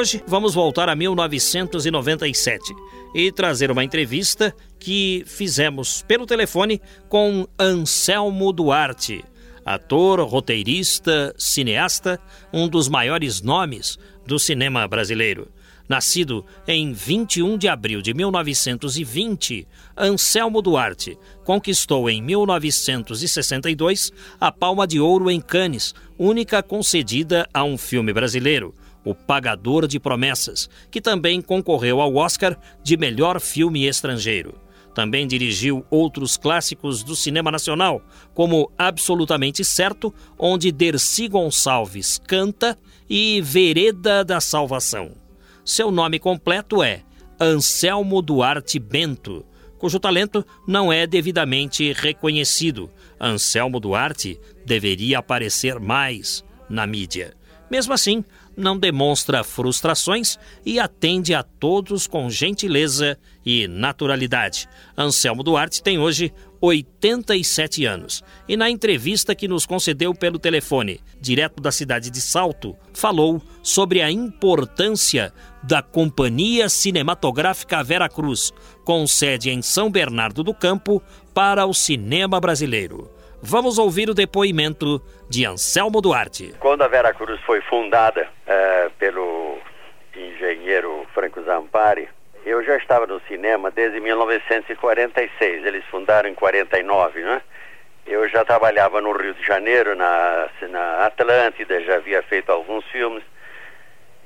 Hoje vamos voltar a 1997 e trazer uma entrevista que fizemos pelo telefone com Anselmo Duarte, ator, roteirista, cineasta, um dos maiores nomes do cinema brasileiro. Nascido em 21 de abril de 1920, Anselmo Duarte conquistou em 1962 a Palma de Ouro em Cannes, única concedida a um filme brasileiro o Pagador de Promessas, que também concorreu ao Oscar de melhor filme estrangeiro. Também dirigiu outros clássicos do cinema nacional, como Absolutamente Certo, onde Dercy Gonçalves canta, e Vereda da Salvação. Seu nome completo é Anselmo Duarte Bento, cujo talento não é devidamente reconhecido. Anselmo Duarte deveria aparecer mais na mídia. Mesmo assim, não demonstra frustrações e atende a todos com gentileza e naturalidade. Anselmo Duarte tem hoje 87 anos e, na entrevista que nos concedeu pelo telefone, direto da cidade de Salto, falou sobre a importância da Companhia Cinematográfica Vera Cruz, com sede em São Bernardo do Campo, para o cinema brasileiro. Vamos ouvir o depoimento de Anselmo Duarte. Quando a Vera Cruz foi fundada é, pelo engenheiro Franco Zampari, eu já estava no cinema desde 1946. Eles fundaram em 49, né? Eu já trabalhava no Rio de Janeiro, na, na Atlântida, já havia feito alguns filmes.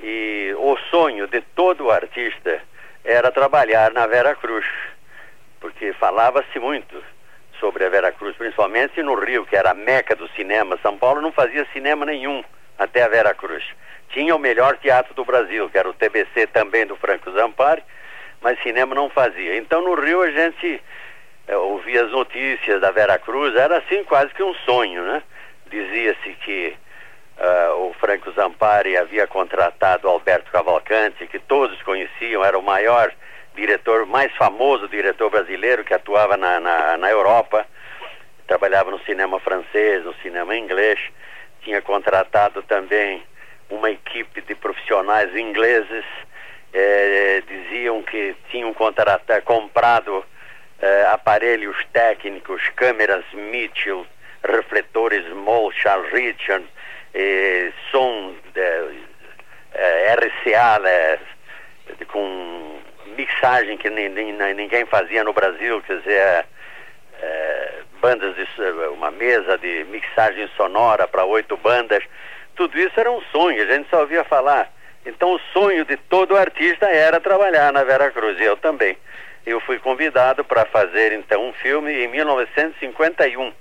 E o sonho de todo artista era trabalhar na Vera Cruz, porque falava-se muito sobre a Veracruz, principalmente no Rio, que era a meca do cinema. São Paulo não fazia cinema nenhum até a Veracruz. Tinha o melhor teatro do Brasil, que era o TBC também do Franco Zampari, mas cinema não fazia. Então no Rio a gente é, ouvia as notícias da Veracruz, era assim quase que um sonho, né? Dizia-se que uh, o Franco Zampari havia contratado Alberto Cavalcante, que todos conheciam, era o maior diretor mais famoso, diretor brasileiro que atuava na, na, na Europa, trabalhava no cinema francês, no cinema inglês, tinha contratado também uma equipe de profissionais ingleses, eh, diziam que tinham contratado, comprado eh, aparelhos técnicos, câmeras Mitchell, refletores Moll, Charles Richard, eh, som RCA né, com mixagem que ninguém fazia no Brasil, quer dizer, é, é, bandas de uma mesa de mixagem sonora para oito bandas, tudo isso era um sonho, a gente só ouvia falar. Então o sonho de todo artista era trabalhar na Vera Cruz, e eu também. Eu fui convidado para fazer então um filme em 1951,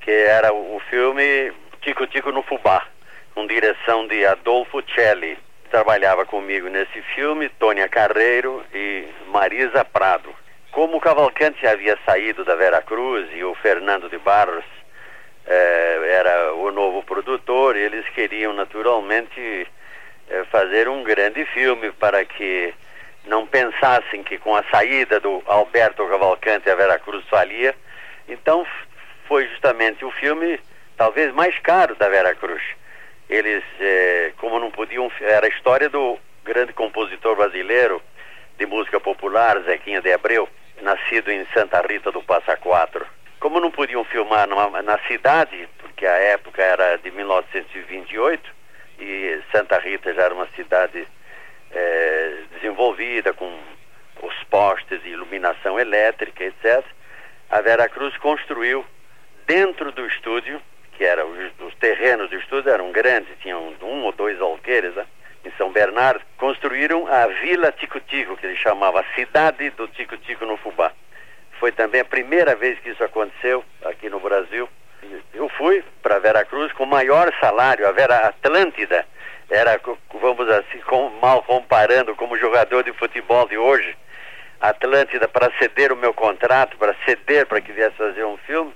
que era o filme Tico Tico no Fubá, com direção de Adolfo Celli trabalhava comigo nesse filme, Tônia Carreiro e Marisa Prado. Como o Cavalcante havia saído da Vera Cruz e o Fernando de Barros eh, era o novo produtor, eles queriam naturalmente eh, fazer um grande filme para que não pensassem que com a saída do Alberto Cavalcante a Vera Cruz falia. Então foi justamente o filme talvez mais caro da Vera Cruz eles, é, como não podiam, era a história do grande compositor brasileiro de música popular, Zequinha de Abreu, nascido em Santa Rita do Passa Quatro. Como não podiam filmar numa, na cidade, porque a época era de 1928 e Santa Rita já era uma cidade é, desenvolvida com os postes de iluminação elétrica, etc. A Vera Cruz construiu dentro do estúdio que era os, os terrenos de estudo eram grandes, tinham um ou dois alqueires, né? em São Bernardo, construíram a Vila Tico Tico, que ele chamava cidade do Tico Tico no Fubá. foi também a primeira vez que isso aconteceu aqui no Brasil. Eu fui para Veracruz com o maior salário, a Vera Atlântida era, vamos assim, com, mal comparando como jogador de futebol de hoje, Atlântida para ceder o meu contrato, para ceder para que viesse fazer um filme,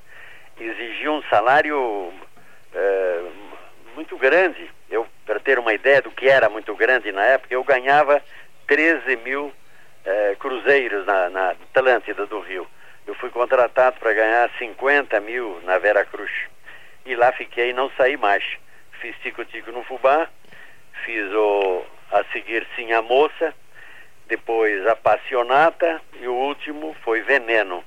exigia um salário é, muito grande. Eu, para ter uma ideia do que era muito grande na época, eu ganhava 13 mil é, cruzeiros na, na Atlântida do Rio. Eu fui contratado para ganhar 50 mil na Vera Cruz. E lá fiquei e não saí mais. Fiz tico-tico no fubá, fiz o, a seguir Sim a Moça, depois Apassionata e o último foi Veneno.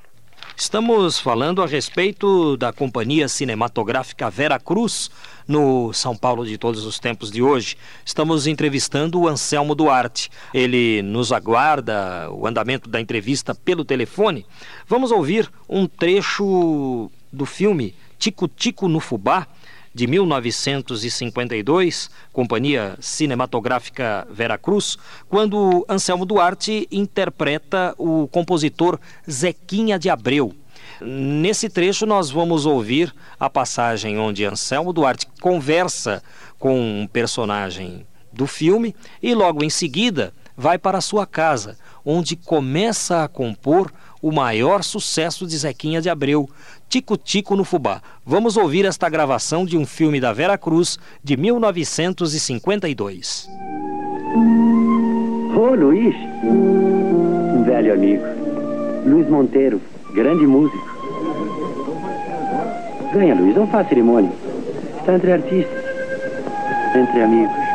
Estamos falando a respeito da companhia cinematográfica Vera Cruz no São Paulo de todos os tempos de hoje. Estamos entrevistando o Anselmo Duarte. Ele nos aguarda o andamento da entrevista pelo telefone. Vamos ouvir um trecho do filme Tico Tico no Fubá, de 1952, Companhia Cinematográfica Veracruz, quando Anselmo Duarte interpreta o compositor Zequinha de Abreu. Nesse trecho, nós vamos ouvir a passagem onde Anselmo Duarte conversa com um personagem do filme e, logo em seguida, vai para sua casa, onde começa a compor o maior sucesso de Zequinha de Abreu, Tico Tico no Fubá. Vamos ouvir esta gravação de um filme da Vera Cruz de 1952. Ô, Luiz, um velho amigo. Luiz Monteiro, grande músico. Venha, Luiz, não faça cerimônia. Está entre artistas, entre amigos.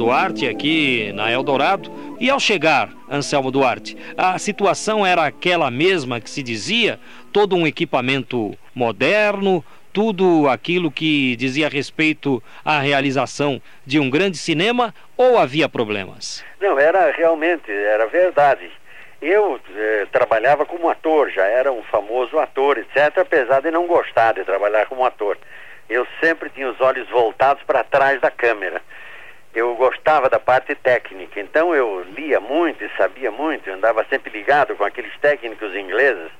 Duarte aqui na Eldorado. E ao chegar, Anselmo Duarte, a situação era aquela mesma que se dizia? Todo um equipamento moderno, tudo aquilo que dizia respeito à realização de um grande cinema ou havia problemas? Não, era realmente, era verdade. Eu eh, trabalhava como ator, já era um famoso ator, etc., apesar de não gostar de trabalhar como ator. Eu sempre tinha os olhos voltados para trás da câmera eu gostava da parte técnica, então eu lia muito e sabia muito, eu andava sempre ligado com aqueles técnicos ingleses.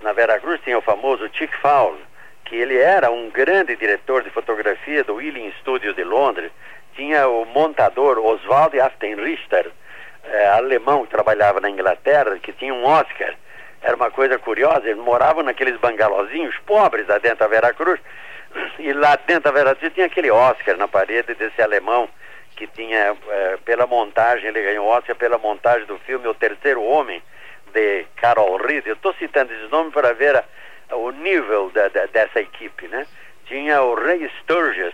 Na Veracruz tinha o famoso Chick Fowle, que ele era um grande diretor de fotografia do Willing Studio de Londres. Tinha o montador Oswald Aftenrichter, eh, alemão que trabalhava na Inglaterra, que tinha um Oscar. Era uma coisa curiosa, eles moravam naqueles bangalozinhos pobres lá dentro da Veracruz, e lá dentro da Veracruz tinha aquele Oscar na parede desse alemão que tinha, é, pela montagem, ele ganhou Oscar pela montagem do filme O Terceiro Homem, de Carol Reed. Eu estou citando esse nome para ver a, o nível da, da, dessa equipe, né? Tinha o Ray Sturgis,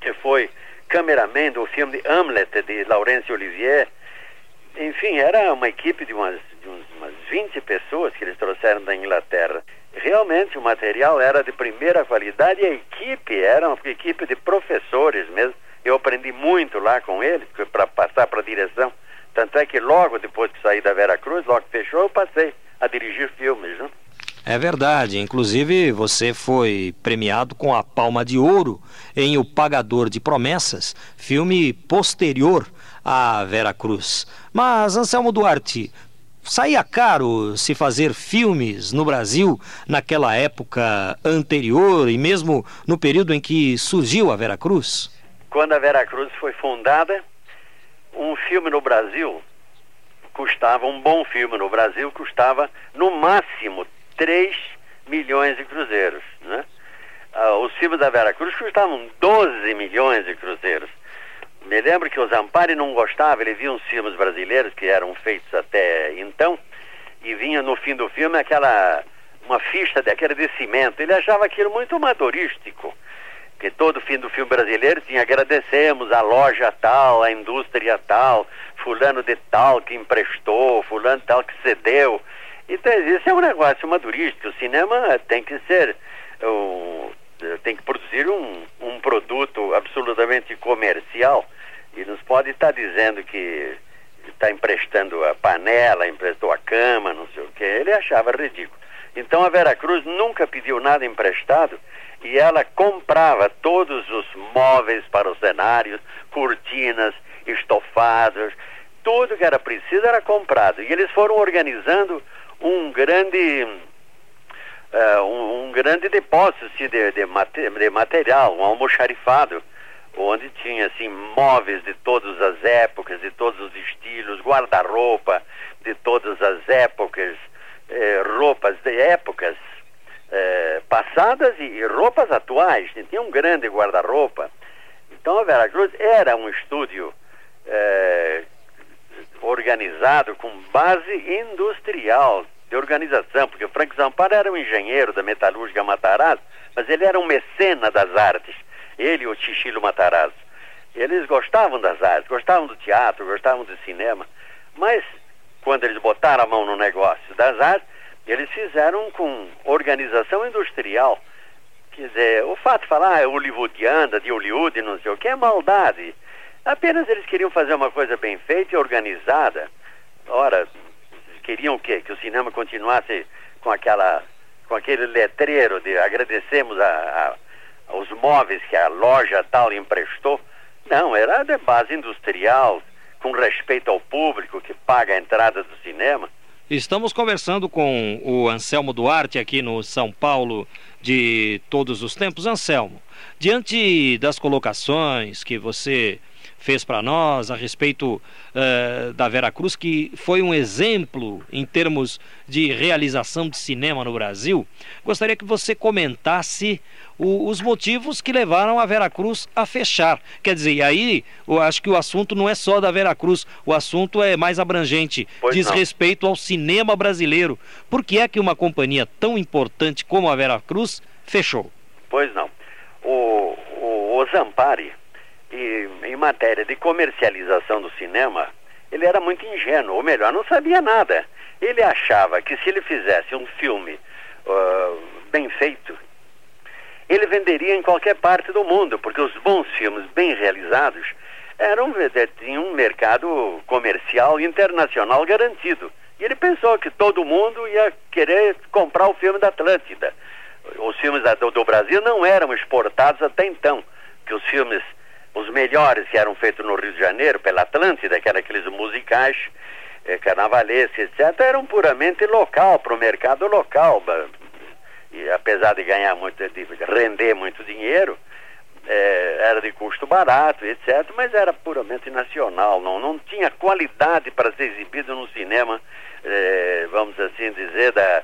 que foi cameraman do filme Hamlet, de Laurence Olivier. Enfim, era uma equipe de umas, de umas 20 pessoas que eles trouxeram da Inglaterra. Realmente o material era de primeira qualidade e a equipe era uma equipe de professores mesmo eu aprendi muito lá com ele, para passar para a direção. Tanto é que logo depois que saí da Vera Cruz, logo que fechou, eu passei a dirigir filmes. Né? É verdade. Inclusive, você foi premiado com a Palma de Ouro em O Pagador de Promessas, filme posterior à Vera Cruz. Mas, Anselmo Duarte, saía caro se fazer filmes no Brasil naquela época anterior e mesmo no período em que surgiu a Vera Cruz? Quando a Veracruz foi fundada, um filme no Brasil custava, um bom filme no Brasil custava no máximo 3 milhões de cruzeiros. Né? Ah, os filmes da Veracruz custavam 12 milhões de cruzeiros. Me lembro que o Zampari não gostava, ele via uns filmes brasileiros que eram feitos até então, e vinha no fim do filme aquela uma ficha daquele de cimento. Ele achava aquilo muito amadorístico. Que todo fim do filme brasileiro tinha agradecemos a loja tal, a indústria tal, fulano de tal que emprestou, fulano tal que cedeu. Então isso é um negócio madurístico. O cinema tem que ser um, tem que produzir um, um produto absolutamente comercial e nos pode estar dizendo que está emprestando a panela, emprestou a cama, não sei o que. Ele achava ridículo. Então a Vera Cruz nunca pediu nada emprestado e ela comprava todos os móveis para os cenários, cortinas, estofados, tudo que era preciso era comprado. E eles foram organizando um grande uh, um, um, grande depósito assim, de, de, mate, de material, um almoxarifado, onde tinha assim móveis de todas as épocas, de todos os estilos, guarda-roupa de todas as épocas, eh, roupas de épocas eh, passadas e, roupas atuais. Tinha um grande guarda-roupa. Então a Veracruz era um estúdio eh, organizado com base industrial, de organização, porque o Frank Zamparo era um engenheiro da metalúrgica Matarazzo, mas ele era um mecena das artes, ele e o Chichilo Matarazzo. Eles gostavam das artes, gostavam do teatro, gostavam do cinema, mas quando eles botaram a mão no negócio das artes, eles fizeram com organização industrial. Quer dizer, o fato de falar ah, é hollywoodiana, de Hollywood, não sei o que, é maldade. Apenas eles queriam fazer uma coisa bem feita e organizada. Ora, queriam o quê? Que o cinema continuasse com aquela com aquele letreiro de agradecemos a, a, aos móveis que a loja tal emprestou. Não, era de base industrial, com respeito ao público que paga a entrada do cinema. Estamos conversando com o Anselmo Duarte aqui no São Paulo de todos os tempos. Anselmo, diante das colocações que você fez para nós a respeito uh, da Vera Cruz, que foi um exemplo em termos de realização de cinema no Brasil. Gostaria que você comentasse o, os motivos que levaram a Vera Cruz a fechar. Quer dizer, e aí eu acho que o assunto não é só da Vera Cruz, o assunto é mais abrangente, pois diz não. respeito ao cinema brasileiro. Por que é que uma companhia tão importante como a Vera Cruz fechou? Pois não. O, o, o Zampari, e, em matéria de comercialização do cinema, ele era muito ingênuo, ou melhor, não sabia nada. Ele achava que se ele fizesse um filme uh, bem feito, ele venderia em qualquer parte do mundo, porque os bons filmes bem realizados eram tinham um mercado comercial internacional garantido. E ele pensou que todo mundo ia querer comprar o filme da Atlântida. Os filmes do, do Brasil não eram exportados até então, que os filmes os melhores que eram feitos no Rio de Janeiro, pela Atlântida, que eram aqueles musicais eh, carnavalescos, etc., eram puramente local, para o mercado local. E apesar de ganhar muito, de render muito dinheiro, eh, era de custo barato, etc., mas era puramente nacional, não, não tinha qualidade para ser exibido no cinema, eh, vamos assim dizer, da,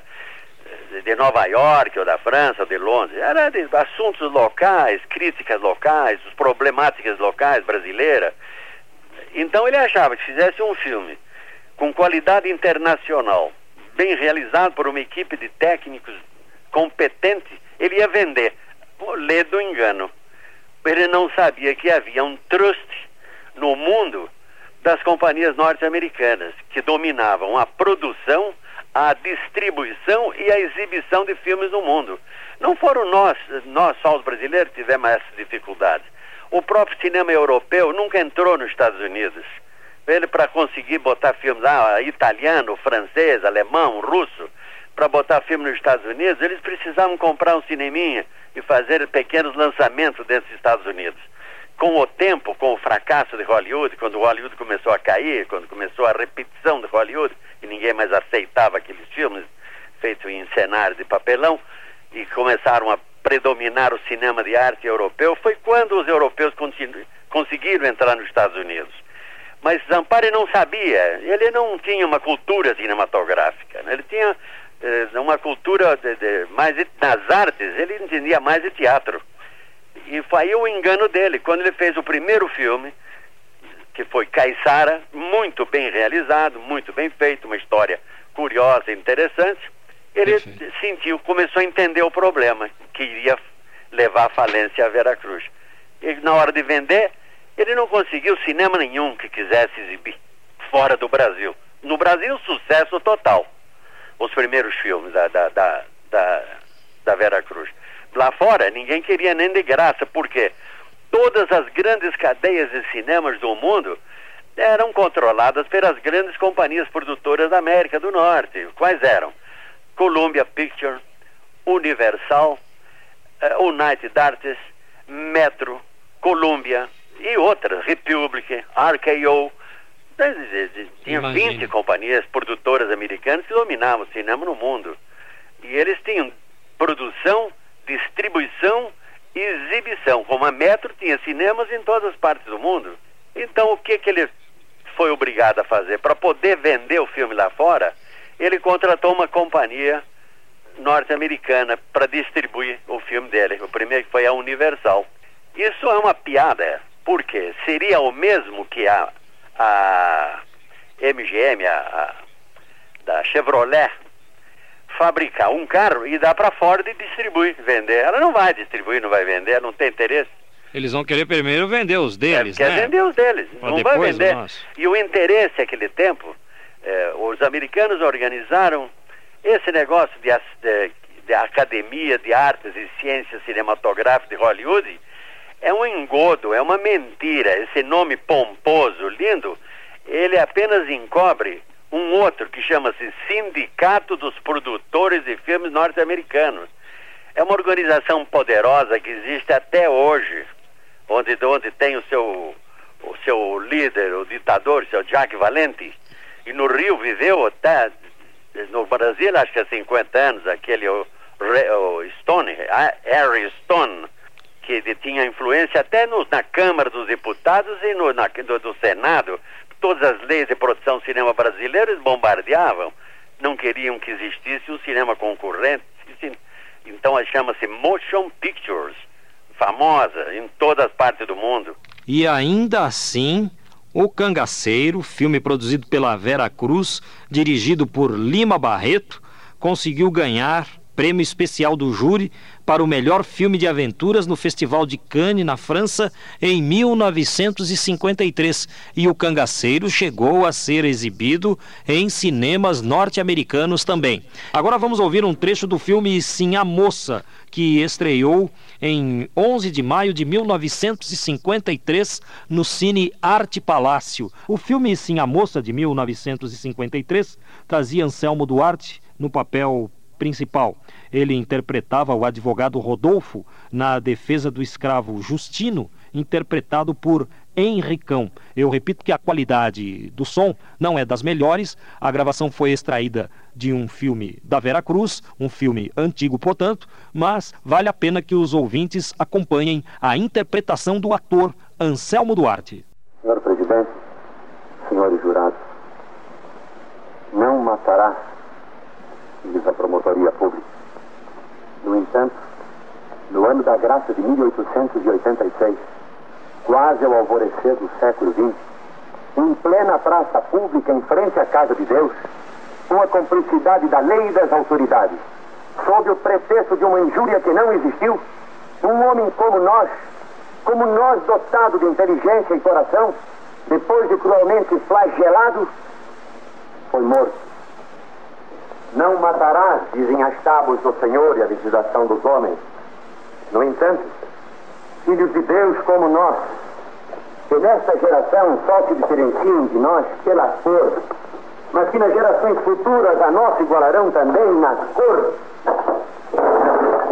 de Nova York ou da França ou de Londres, era de assuntos locais, críticas locais, problemáticas locais brasileiras. Então ele achava que fizesse um filme com qualidade internacional, bem realizado por uma equipe de técnicos competentes, ele ia vender. Lê do engano. Ele não sabia que havia um trust no mundo das companhias norte-americanas que dominavam a produção a distribuição e a exibição de filmes no mundo. Não foram nós, nós só os brasileiros, que tivemos essas dificuldades. O próprio cinema europeu nunca entrou nos Estados Unidos. Ele, para conseguir botar filmes ah, italiano, francês, alemão, russo, para botar filme nos Estados Unidos, eles precisavam comprar um cineminha e fazer pequenos lançamentos dentro dos Estados Unidos. Com o tempo, com o fracasso de Hollywood, quando Hollywood começou a cair, quando começou a repetição de Hollywood, e ninguém mais aceitava aqueles filmes feitos em cenário de papelão e começaram a predominar o cinema de arte europeu, foi quando os europeus conseguiram entrar nos Estados Unidos. Mas Zampari não sabia, ele não tinha uma cultura cinematográfica, né? ele tinha eh, uma cultura de, de, mais nas artes, ele entendia mais de teatro. E foi aí o engano dele, quando ele fez o primeiro filme, que foi Caissara, muito bem realizado, muito bem feito, uma história curiosa e interessante. Ele Perfeito. sentiu, começou a entender o problema, que iria levar à falência a Veracruz. E na hora de vender, ele não conseguiu cinema nenhum que quisesse exibir fora do Brasil. No Brasil, sucesso total. Os primeiros filmes da, da, da, da, da Vera Cruz. Lá fora, ninguém queria nem de graça, porque todas as grandes cadeias de cinemas do mundo eram controladas pelas grandes companhias produtoras da América do Norte. Quais eram? Columbia Pictures, Universal, uh, United Artists, Metro, Columbia e outras, Republic, RKO, tinha 20 companhias produtoras americanas que dominavam o cinema no mundo. E eles tinham produção, distribuição exibição. Como a Metro tinha cinemas em todas as partes do mundo. Então o que, que ele foi obrigado a fazer? Para poder vender o filme lá fora, ele contratou uma companhia norte-americana para distribuir o filme dele. O primeiro foi a Universal. Isso é uma piada, porque seria o mesmo que a a MGM, a, a, da Chevrolet, fabricar um carro e dar para Ford e distribuir, vender. Ela não vai distribuir, não vai vender, não tem interesse. Eles vão querer primeiro vender os deles, é, né? Quer vender os deles, pra não vai vender. E o interesse naquele tempo, eh, os americanos organizaram esse negócio de, de, de Academia de Artes e Ciências Cinematográficas de Hollywood, é um engodo, é uma mentira. Esse nome pomposo, lindo, ele apenas encobre um outro que chama-se Sindicato dos Produtores de Filmes Norte-Americanos. É uma organização poderosa que existe até hoje, onde, onde tem o seu, o seu líder, o ditador, o seu Jack Valente, e no Rio viveu até, no Brasil acho que há 50 anos, aquele o, o Stone, Harry Stone, que tinha influência até no, na Câmara dos Deputados e no, na, do, Senado. Todas as leis de produção cinema brasileiro eles bombardeavam. Não queriam que existisse um cinema concorrente. Então chama-se Motion Pictures, famosa em todas as partes do mundo. E ainda assim, O Cangaceiro, filme produzido pela Vera Cruz, dirigido por Lima Barreto, conseguiu ganhar prêmio especial do júri para o melhor filme de aventuras no Festival de Cannes, na França, em 1953. E o Cangaceiro chegou a ser exibido em cinemas norte-americanos também. Agora vamos ouvir um trecho do filme Sim a Moça, que estreou em 11 de maio de 1953 no Cine Arte Palácio. O filme Sim a Moça, de 1953, trazia Anselmo Duarte no papel principal. Ele interpretava o advogado Rodolfo na defesa do escravo Justino, interpretado por Henricão. Eu repito que a qualidade do som não é das melhores. A gravação foi extraída de um filme da Vera Cruz, um filme antigo, portanto, mas vale a pena que os ouvintes acompanhem a interpretação do ator Anselmo Duarte. Senhor presidente, senhores jurados, não matará diz a promotoria pública. No entanto, no ano da graça de 1886, quase ao alvorecer do século XX, em plena praça pública em frente à casa de Deus, com a cumplicidade da lei e das autoridades, sob o pretexto de uma injúria que não existiu, um homem como nós, como nós dotado de inteligência e coração, depois de cruelmente flagelado, foi morto não matarás, dizem as tábuas do Senhor e a legislação dos homens. No entanto, filhos de Deus como nós, que nesta geração só se diferenciam de nós pela cor, mas que nas gerações futuras a nós igualarão também na cor,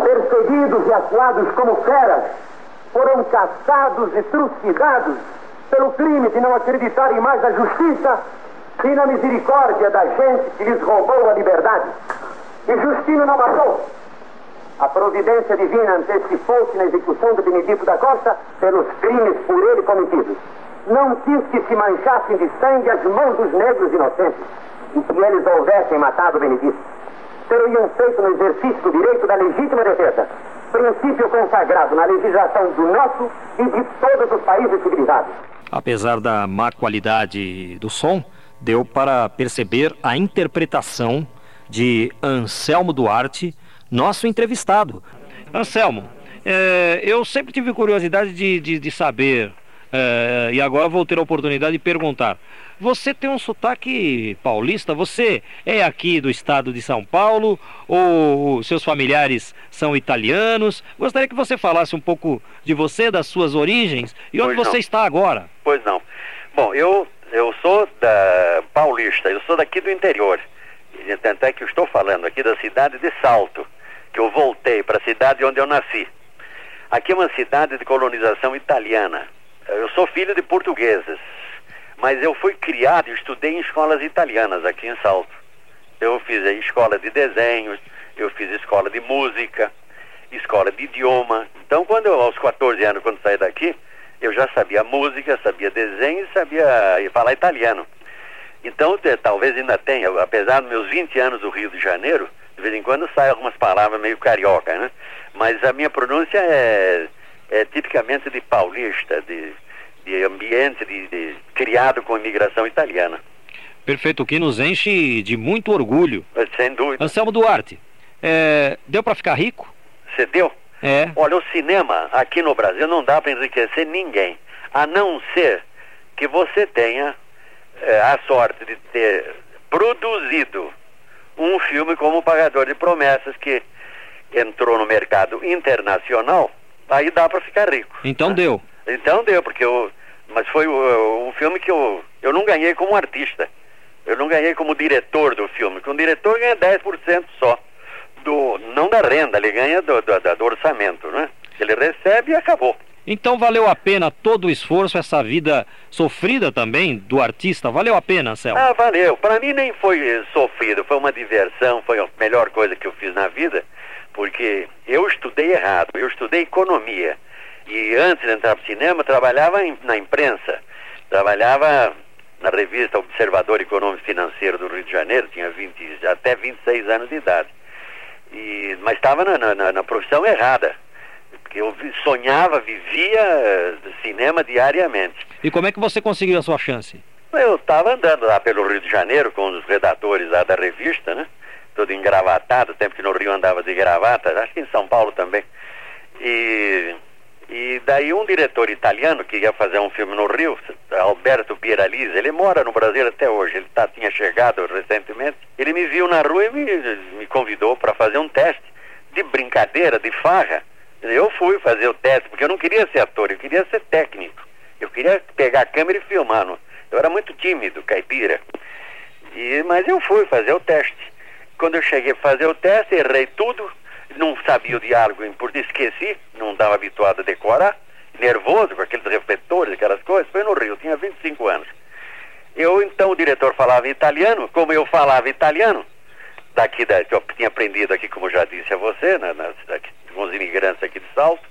perseguidos e atuados como feras, foram caçados e trucidados pelo crime de não acreditarem mais na justiça e na misericórdia da gente que lhes roubou a liberdade. E Justino não matou. A providência divina antecipou-se na execução de Benedito da Costa pelos crimes por ele cometidos. Não quis que se manchassem de sangue as mãos dos negros inocentes e que eles houvessem matado Benedito. Teriam feito no exercício do direito da legítima defesa, princípio consagrado na legislação do nosso e de todos os países civilizados. Apesar da má qualidade do som, deu para perceber a interpretação de Anselmo Duarte, nosso entrevistado. Anselmo, é, eu sempre tive curiosidade de, de, de saber, é, e agora vou ter a oportunidade de perguntar. Você tem um sotaque paulista? Você é aqui do estado de São Paulo ou seus familiares são italianos? Gostaria que você falasse um pouco de você, das suas origens e onde pois você não. está agora. Pois não. Bom, eu, eu sou da paulista, eu sou daqui do interior. Tanto é que eu estou falando aqui da cidade de Salto, que eu voltei para a cidade onde eu nasci. Aqui é uma cidade de colonização italiana. Eu sou filho de portugueses, mas eu fui criado e estudei em escolas italianas aqui em Salto. Eu fiz a escola de desenhos, eu fiz escola de música, escola de idioma. Então, quando eu, aos 14 anos, quando saí daqui, eu já sabia música, sabia desenho e sabia falar italiano. Então, talvez ainda tenha, apesar dos meus 20 anos do Rio de Janeiro, de vez em quando saem algumas palavras meio carioca, né? Mas a minha pronúncia é, é tipicamente de paulista, de, de ambiente de, de- criado com imigração italiana. Perfeito, o que nos enche de muito orgulho. Sem dúvida. Anselmo Duarte, é, deu para ficar rico? Você deu? É. Olha, o cinema aqui no Brasil não dá para enriquecer ninguém, a não ser que você tenha eh, a sorte de ter produzido um filme como Pagador de Promessas, que entrou no mercado internacional, aí dá para ficar rico. Então deu. Então deu, porque eu. Mas foi um filme que eu, eu não ganhei como artista. Eu não ganhei como diretor do filme, porque um diretor ganha 10% só. Do, não da renda, ele ganha do, do, do orçamento, né? Ele recebe e acabou. Então valeu a pena todo o esforço, essa vida sofrida também do artista? Valeu a pena, Anselmo? Ah, valeu. Para mim nem foi eh, sofrido, foi uma diversão, foi a melhor coisa que eu fiz na vida, porque eu estudei errado, eu estudei economia. E antes de entrar para o cinema, trabalhava na imprensa. Trabalhava na revista Observador Econômico Financeiro do Rio de Janeiro, tinha 20, até 26 anos de idade. E, mas estava na, na- na- profissão errada. Porque eu sonhava, vivia eh, cinema diariamente. E como é que você conseguiu a sua chance? Eu estava andando lá pelo Rio de Janeiro com os redatores lá da revista, né? Todo engravatado, tempo que no Rio andava de gravata, acho que em São Paulo também. E, e daí um diretor italiano que ia fazer um filme no Rio, Alberto Pieralise, ele mora no Brasil até hoje, ele tá, tinha chegado recentemente, ele me viu na rua e me, me convidou para fazer um teste de brincadeira, de farra. Eu fui fazer o teste, porque eu não queria ser ator, eu queria ser técnico. Eu queria pegar a câmera e filmar. não- Eu era muito tímido, caipira. E, mas eu fui fazer o teste. Quando eu cheguei a fazer o teste, errei tudo, não sabia o diálogo português, esqueci, não estava habituado a decorar, nervoso com aqueles refletores, aquelas coisas. Foi no Rio, tinha 25 anos. Eu, então, o diretor falava italiano, como eu falava italiano, daqui da, que eu tinha aprendido aqui, como já disse a você, na, na, daqui, com os imigrantes aqui de Salto,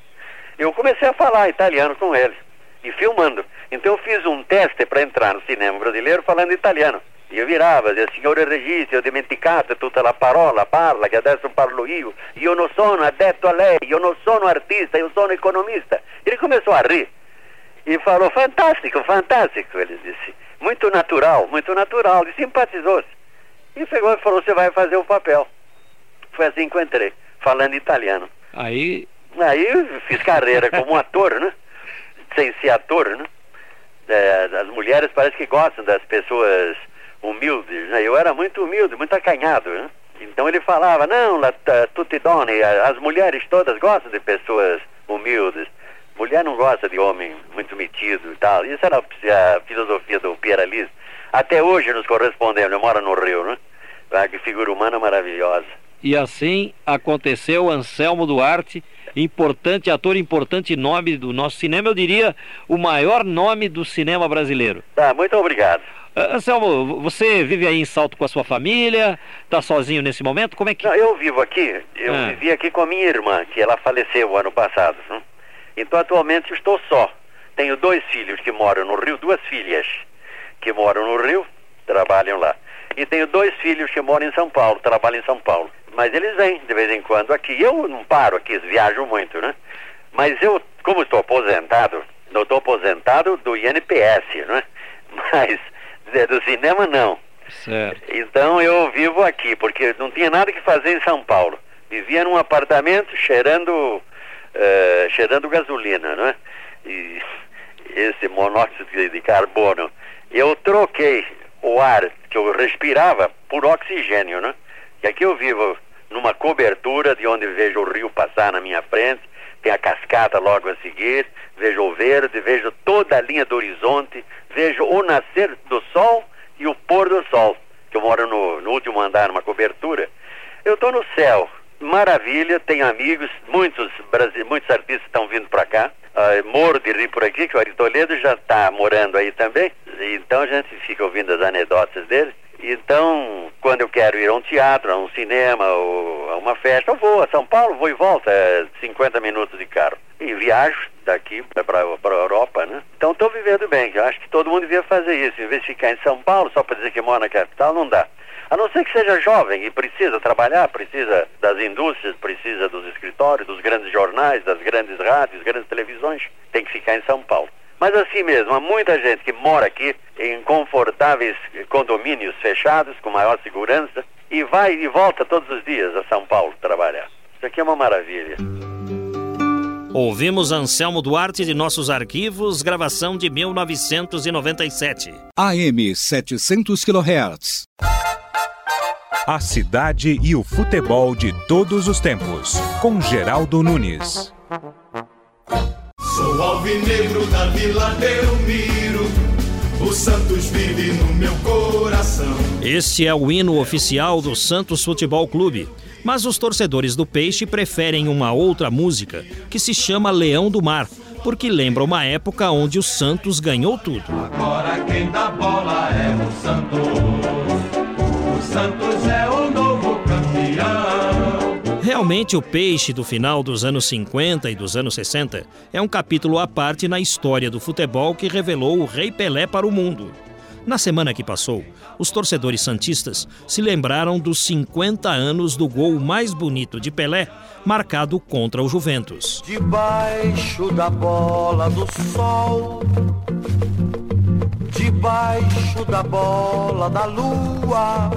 eu comecei a falar italiano com ele e filmando. Então eu fiz um teste para entrar no cinema brasileiro falando italiano. E eu virava, dizia, signore regista, ho dimenticato tutta la parola, parla, che adesso parlo io. Io non sono addetto a lei, io non sono artista, io sono economista. Ele começou a rir. E falou, fantástico, fantástico, ele disse. Muito natural, muito natural. E simpatizou-se. E pegou e falou, você vai fazer o papel. Foi assim que eu entrei, falando italiano. Aí, Aí eu fiz carreira como ator, né? Sem ser ator, né? É, as mulheres parece que gostam das pessoas humildes, né? Eu era muito humilde, muito acanhado, né? Então ele falava, não, la, ta- tutti donne, a- as mulheres todas gostam de pessoas humildes. Mulher não gosta de homem muito metido e tal. Isso era a, a filosofia do Pierre Lise. Até hoje nos correspondemos, eu moro no Rio, né? Ah, que figura humana maravilhosa. e assim aconteceu Anselmo Duarte, importante ator, importante nome do nosso cinema, eu diria o maior nome do cinema brasileiro. Tá, muito obrigado. Ah, Anselmo, você vive aí em Salto com a sua família? Está sozinho nesse momento? Como é que... Não, eu vivo aqui, eu Ah. vivi aqui com a minha irmã, que ela faleceu ano passado. né? Então atualmente estou só. Tenho dois filhos que moram no Rio, duas filhas que moram no Rio, trabalham lá. E tenho dois filhos que moram em São Paulo, trabalham em São Paulo. Mas eles vêm de vez em quando aqui. Eu não paro aqui, viajo muito, né? Mas eu, como estou aposentado, Não estou aposentado do INPS, não é? Do cinema não. Certo. Então eu vivo aqui, porque não tinha nada que fazer em São Paulo. Vivia num apartamento cheirando, uh, cheirando gasolina, não é? E esse monóxido de carbono. Eu troquei o ar que eu respirava por oxigênio, né? E aqui eu vivo numa cobertura de onde vejo o rio passar na minha frente, tem a cascata logo a seguir, vejo o verde, vejo toda a linha do horizonte, vejo o nascer do sol e o pôr do sol, que eu moro no, no último andar, numa cobertura. Eu estou no céu, maravilha, tenho amigos, muitos, muitos artistas estão vindo para cá, uh, Moro de rir por aqui, que o Ari Toledo já está morando aí também, então a gente fica ouvindo as anedotas dele. Então, quando eu quero ir a um teatro, a um cinema ou a uma festa, eu vou a São Paulo, vou e volto, é 50 minutos de carro. E viajo daqui para a Europa, né? Então estou vivendo bem, eu acho que todo mundo devia fazer isso. Em vez de ficar em São Paulo só para dizer que mora na capital, não dá. A não ser que seja jovem e precisa trabalhar, precisa das indústrias, precisa dos escritórios, dos grandes jornais, das grandes rádios, grandes televisões, tem que ficar em São Paulo. Mas assim mesmo, há muita gente que mora aqui em confortáveis condomínios fechados, com maior segurança, e vai e volta todos os dias a São Paulo trabalhar. Isso aqui é uma maravilha. Ouvimos Anselmo Duarte de nossos arquivos, gravação de 1997. AM 700 kHz. A cidade e o futebol de todos os tempos, com Geraldo Nunes. Alvinegro da Vila Belmiro. O Santos vive no meu coração. Este é o hino oficial do Santos Futebol Clube. Mas os torcedores do Peixe preferem uma outra música, que se chama Leão do Mar, porque lembra uma época onde o Santos ganhou tudo. Agora quem dá bola é o Santos. O Santos Realmente, o peixe do final dos anos 50 e dos anos 60 é um capítulo à parte na história do futebol que revelou o Rei Pelé para o mundo. Na semana que passou, os torcedores santistas se lembraram dos 50 anos do gol mais bonito de Pelé, marcado contra o Juventus. Debaixo da bola do sol, debaixo da bola da lua.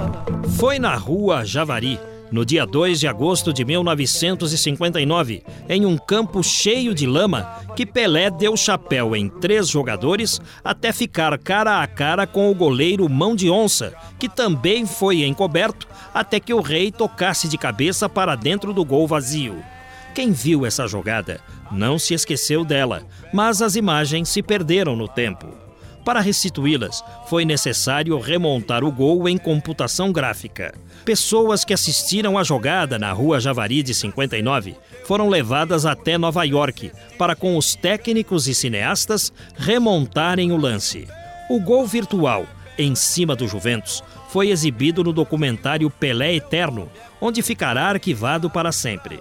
Foi na rua Javari no dia 2 de agosto de 1959, em um campo cheio de lama, que Pelé deu chapéu em três jogadores até ficar cara a cara com o goleiro Mão de Onça, que também foi encoberto até que o rei tocasse de cabeça para dentro do gol vazio. Quem viu essa jogada não se esqueceu dela, mas as imagens se perderam no tempo. Para restituí-las, foi necessário remontar o gol em computação gráfica. Pessoas que assistiram à jogada na Rua Javari de 59 foram levadas até Nova York para, com os técnicos e cineastas, remontarem o lance. O gol virtual, em cima do Juventus, foi exibido no documentário Pelé Eterno, onde ficará arquivado para sempre.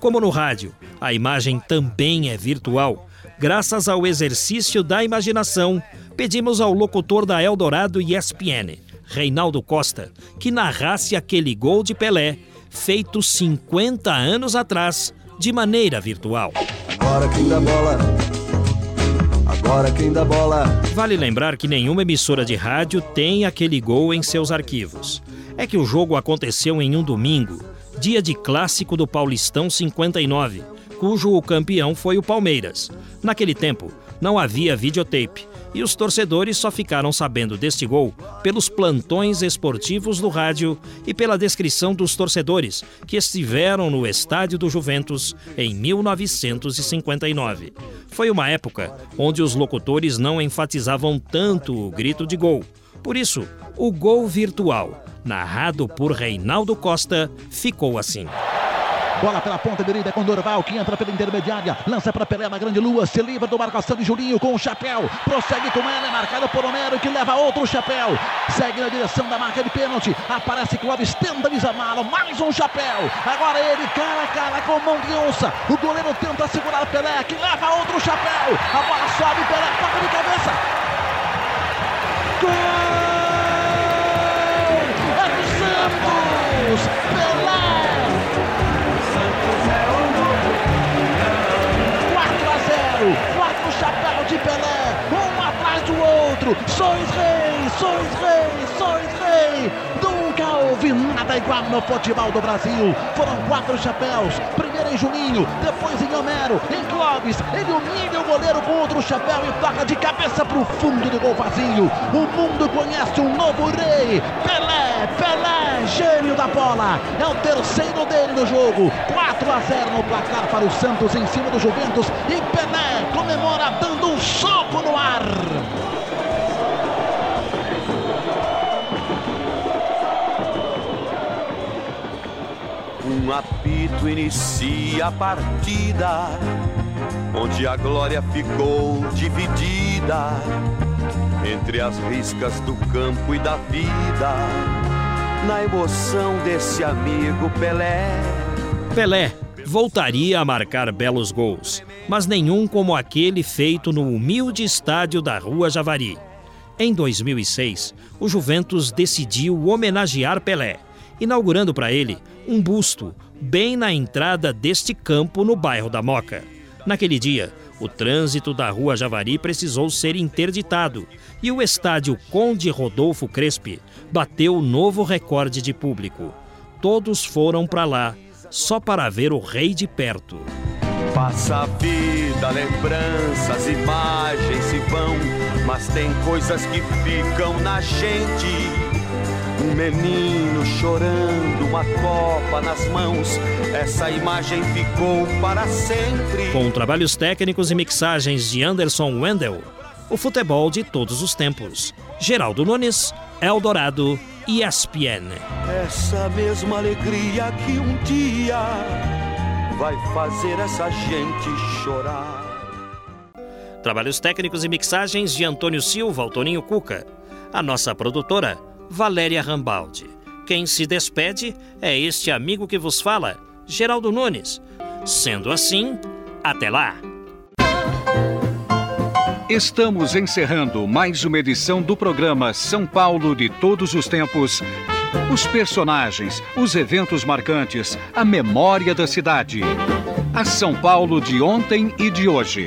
Como no rádio, a imagem também é virtual. Graças ao exercício da imaginação, pedimos ao locutor da Eldorado ESPN, Reinaldo Costa, que narrasse aquele gol de Pelé, feito 50 anos atrás, de maneira virtual. Agora quem dá bola. Agora quem dá bola. Vale lembrar que nenhuma emissora de rádio tem aquele gol em seus arquivos. É que o jogo aconteceu em um domingo, dia de clássico do Paulistão 59, cujo campeão foi o Palmeiras. Naquele tempo, não havia videotape e os torcedores só ficaram sabendo deste gol pelos plantões esportivos do rádio e pela descrição dos torcedores que estiveram no estádio do Juventus em 1959. Foi uma época onde os locutores não enfatizavam tanto o grito de gol. Por isso, o gol virtual, narrado por Reinaldo Costa, ficou assim. Bola pela ponta direita com Dorval, que entra pela intermediária. Lança para Pelé na grande lua. Se livra do marcação de Julinho com o chapéu. Prossegue com ela, é marcado por Homero, que leva outro chapéu. Segue na direção da marca de pênalti. Aparece Clóvis, tenta desamá-lo. Mais um chapéu. Agora ele, cara a cara, com mão de onça. O goleiro tenta segurar Pelé, que leva outro chapéu. A bola sobe, Pelé toca de cabeça. Gol! É do Santos! Outro. Sois rei, sois rei, sois rei. Nunca houve nada igual no futebol do Brasil. Foram quatro chapéus. Primeiro em Juninho, depois em Homero, em Clóvis. Ele humilha o goleiro com outro chapéu e toca de cabeça pro fundo do gol vazio. O mundo conhece um novo rei. Pelé, Pelé, gênio da bola. É o terceiro dele no jogo. 4 a 0 no placar para o Santos em cima do Juventus. E Pelé comemora dando um soco no ar. Um apito inicia a partida, onde a glória ficou dividida entre as riscas do campo e da vida, na emoção desse amigo Pelé. Pelé voltaria a marcar belos gols, mas nenhum como aquele feito no humilde estádio da Rua Javari. Em 2006, o Juventus decidiu homenagear Pelé, inaugurando para ele um busto bem na entrada deste campo no bairro da Moca. Naquele dia, o trânsito da Rua Javari precisou ser interditado e o estádio Conde Rodolfo Crespi bateu novo recorde de público. Todos foram para lá só para ver o rei de perto. Passa a vida, lembranças, imagens se vão, mas tem coisas que ficam na gente. Um menino chorando, uma copa nas mãos, essa imagem ficou para sempre. Com trabalhos técnicos e mixagens de Anderson Wendel, o futebol de todos os tempos. Geraldo Nunes, Eldorado e ESPN. Essa mesma alegria que um dia vai fazer essa gente chorar. Trabalhos técnicos e mixagens de Antônio Silva, Toninho Cuca. A nossa produtora, Valéria Rambaldi. Quem se despede é este amigo que vos fala, Geraldo Nunes. Sendo assim, até lá! Estamos encerrando mais uma edição do programa São Paulo de Todos os Tempos. Os personagens, os eventos marcantes, a memória da cidade. A São Paulo de ontem e de hoje.